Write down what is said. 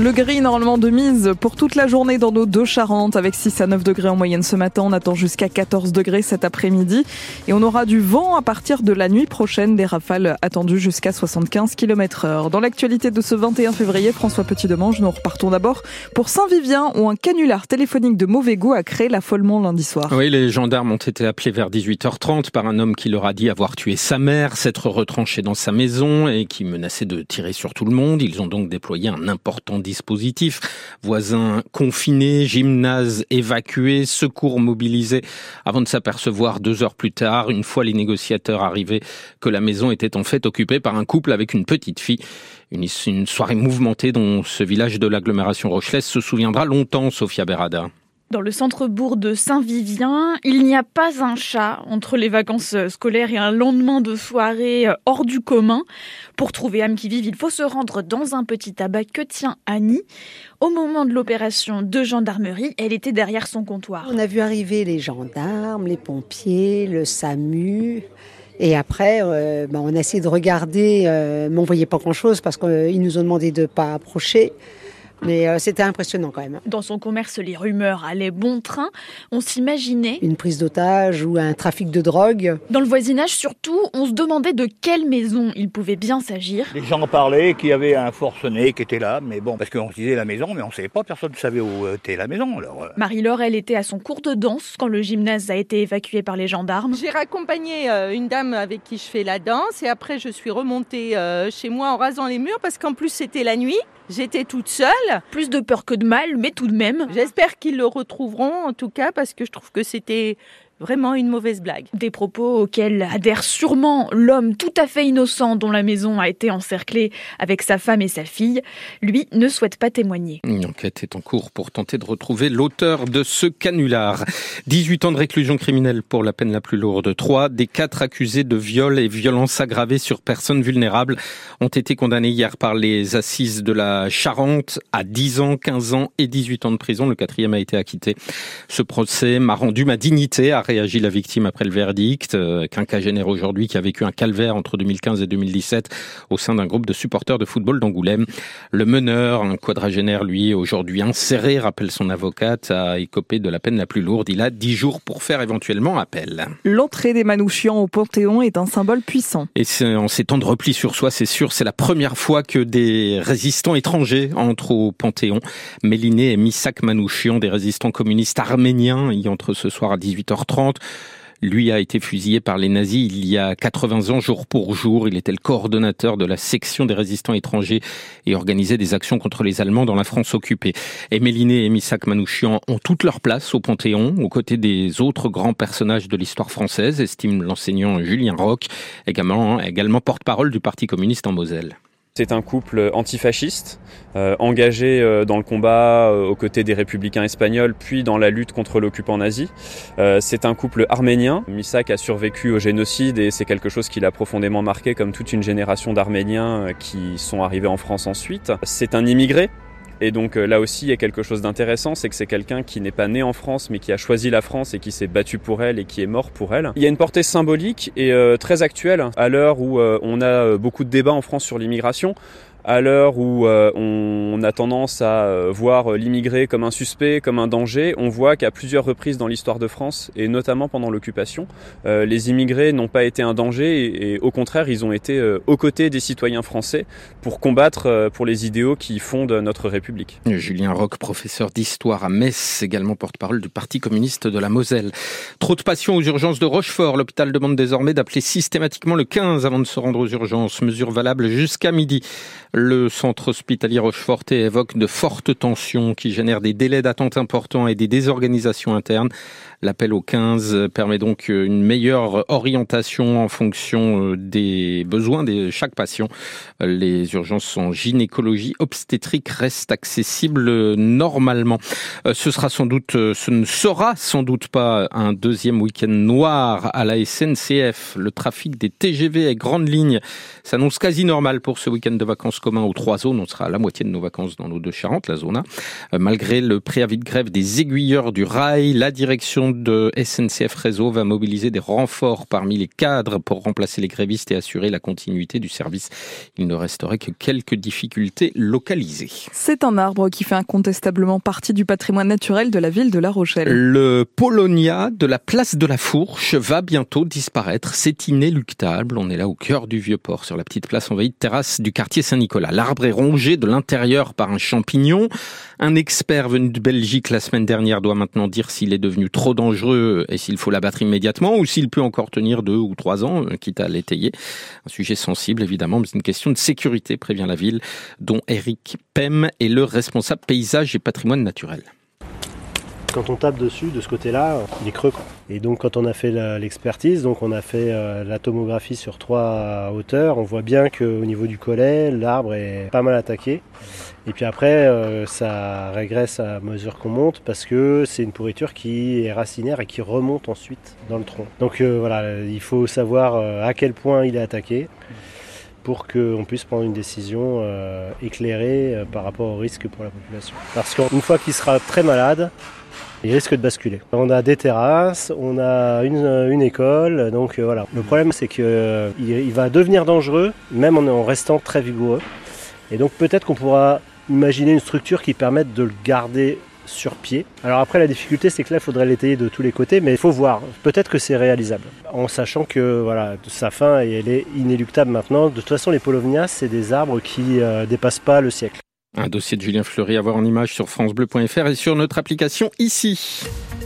Le gris normalement de mise pour toute la journée dans nos deux Charentes avec 6 à 9 degrés en moyenne ce matin. On attend jusqu'à 14 degrés cet après-midi et on aura du vent à partir de la nuit prochaine. Des rafales attendues jusqu'à 75 km heure. Dans l'actualité de ce 21 février, François Petit-Demange, nous repartons d'abord pour Saint-Vivien où un canular téléphonique de mauvais goût a créé l'affolement lundi soir. Oui, les gendarmes ont été appelés vers 18h30 par un homme qui leur a dit avoir tué sa mère, s'être retranché dans sa maison et qui menaçait de tirer sur tout le monde. Ils ont donc déployé un important dispositif. Voisins confinés, gymnase évacué, secours mobilisés avant de s'apercevoir deux heures plus tard, une fois les négociateurs arrivés, que la maison était en fait occupée par un couple avec une petite fille. Une, une soirée mouvementée dont ce village de l'agglomération rochelaise se souviendra longtemps, Sophia Berada. Dans le centre-bourg de Saint-Vivien, il n'y a pas un chat entre les vacances scolaires et un lendemain de soirée hors du commun. Pour trouver âme qui vive, il faut se rendre dans un petit tabac que tient Annie. Au moment de l'opération de gendarmerie, elle était derrière son comptoir. On a vu arriver les gendarmes, les pompiers, le SAMU. Et après, euh, ben on a essayé de regarder, euh, mais on voyait pas grand-chose parce qu'ils nous ont demandé de pas approcher. Mais euh, c'était impressionnant quand même. Dans son commerce, les rumeurs allaient bon train. On s'imaginait Une prise d'otage ou un trafic de drogue. Dans le voisinage, surtout, on se demandait de quelle maison il pouvait bien s'agir. Les gens parlaient qu'il y avait un forcené qui était là, mais bon, parce qu'on se disait la maison, mais on savait pas, personne ne savait où était la maison. Alors, euh, Marie-Laure, elle était à son cours de danse quand le gymnase a été évacué par les gendarmes. J'ai raccompagné euh, une dame avec qui je fais la danse et après je suis remontée chez moi en rasant les murs parce qu'en plus c'était la nuit. J'étais toute seule. Plus de peur que de mal, mais tout de même. J'espère qu'ils le retrouveront en tout cas parce que je trouve que c'était vraiment une mauvaise blague. Des propos auxquels adhère sûrement l'homme tout à fait innocent dont la maison a été encerclée avec sa femme et sa fille. Lui ne souhaite pas témoigner. Une enquête est en cours pour tenter de retrouver l'auteur de ce canular. 18 ans de réclusion criminelle pour la peine la plus lourde. Trois des quatre accusés de viol et violences aggravées sur personnes vulnérables ont été condamnés hier par les assises de la Charente à 10 ans, 15 ans et 18 ans de prison. Le quatrième a été acquitté. Ce procès m'a rendu ma dignité, a réagi la victime après le verdict. Euh, quinquagénaire aujourd'hui qui a vécu un calvaire entre 2015 et 2017 au sein d'un groupe de supporters de football d'Angoulême. Le meneur, un quadragénaire, lui, aujourd'hui inséré, rappelle son avocate, a écopé de la peine la plus lourde. Il a 10 jours pour faire éventuellement appel. L'entrée des Manouchians au Panthéon est un symbole puissant. Et en ces temps de repli sur soi, c'est sûr, c'est la première fois que des résistants étrangers entrent au Panthéon. Méliné et Misak Manouchian, des résistants communistes arméniens, y entrent ce soir à 18h30. Lui a été fusillé par les nazis il y a 80 ans, jour pour jour. Il était le coordonnateur de la section des résistants étrangers et organisait des actions contre les Allemands dans la France occupée. Et Méliné et Misak Manouchian ont toute leur place au Panthéon, aux côtés des autres grands personnages de l'histoire française, estime l'enseignant Julien Roch, également, également porte-parole du Parti communiste en Moselle. C'est un couple antifasciste, euh, engagé euh, dans le combat euh, aux côtés des républicains espagnols, puis dans la lutte contre l'occupant nazi. C'est un couple arménien. Misak a survécu au génocide et c'est quelque chose qui l'a profondément marqué, comme toute une génération d'Arméniens qui sont arrivés en France ensuite. C'est un immigré. Et donc euh, là aussi, il y a quelque chose d'intéressant, c'est que c'est quelqu'un qui n'est pas né en France, mais qui a choisi la France et qui s'est battu pour elle et qui est mort pour elle. Il y a une portée symbolique et euh, très actuelle à l'heure où euh, on a beaucoup de débats en France sur l'immigration. À l'heure où euh, on a tendance à euh, voir l'immigré comme un suspect, comme un danger, on voit qu'à plusieurs reprises dans l'histoire de France, et notamment pendant l'occupation, euh, les immigrés n'ont pas été un danger et, et au contraire, ils ont été euh, aux côtés des citoyens français pour combattre euh, pour les idéaux qui fondent notre République. Julien Roch, professeur d'histoire à Metz, également porte-parole du Parti communiste de la Moselle. Trop de patients aux urgences de Rochefort. L'hôpital demande désormais d'appeler systématiquement le 15 avant de se rendre aux urgences. Mesure valable jusqu'à midi. Le centre hospitalier Rocheforté évoque de fortes tensions qui génèrent des délais d'attente importants et des désorganisations internes. L'appel au 15 permet donc une meilleure orientation en fonction des besoins de chaque patient. Les urgences en gynécologie obstétrique restent accessibles normalement. Ce sera sans doute, ce ne sera sans doute pas un deuxième week-end noir à la SNCF. Le trafic des TGV et grandes lignes s'annonce quasi normal pour ce week-end de vacances espaces communs aux trois zones. On sera à la moitié de nos vacances dans nos deux Charentes, la zone A. malgré le préavis de grève des aiguilleurs du rail, la direction de SNCF Réseau va mobiliser des renforts parmi les cadres pour remplacer les grévistes et assurer la continuité du service. Il ne resterait que quelques difficultés localisées. C'est un arbre qui fait incontestablement partie du patrimoine naturel de la ville de La Rochelle. Le Polonia de la place de la Fourche va bientôt disparaître. C'est inéluctable. On est là au cœur du vieux port, sur la petite place envahie de terrasse du quartier Saint-Nicolas. L'arbre est rongé de l'intérieur par un champignon. Un expert venu de Belgique la semaine dernière doit maintenant dire s'il est devenu trop dangereux et s'il faut l'abattre immédiatement ou s'il peut encore tenir deux ou trois ans, euh, quitte à l'étayer. Un sujet sensible évidemment, mais c'est une question de sécurité, prévient la ville, dont Eric Pem est le responsable paysage et patrimoine naturel. Quand on tape dessus, de ce côté-là, il est creux. Et donc quand on a fait l'expertise, donc on a fait euh, la tomographie sur trois hauteurs, on voit bien qu'au niveau du collet, l'arbre est pas mal attaqué. Et puis après, euh, ça régresse à mesure qu'on monte parce que c'est une pourriture qui est racinaire et qui remonte ensuite dans le tronc. Donc euh, voilà, il faut savoir à quel point il est attaqué pour qu'on puisse prendre une décision éclairée par rapport au risque pour la population. Parce qu'une fois qu'il sera très malade, il risque de basculer. On a des terrasses, on a une, école, donc euh, voilà. Le problème c'est qu'il euh, il va devenir dangereux, même en, restant très vigoureux. Et donc peut-être qu'on pourra imaginer une structure qui permette de le garder sur pied. Alors après la difficulté c'est que là il faudrait l'étayer de tous les côtés mais il faut voir, peut-être que c'est réalisable. En sachant que voilà, sa fin elle est inéluctable maintenant. De toute façon les polovnias c'est des arbres qui euh, dépassent pas le siècle. Un dossier de Julien Fleury à voir en image sur francebleu.fr et sur notre application ici.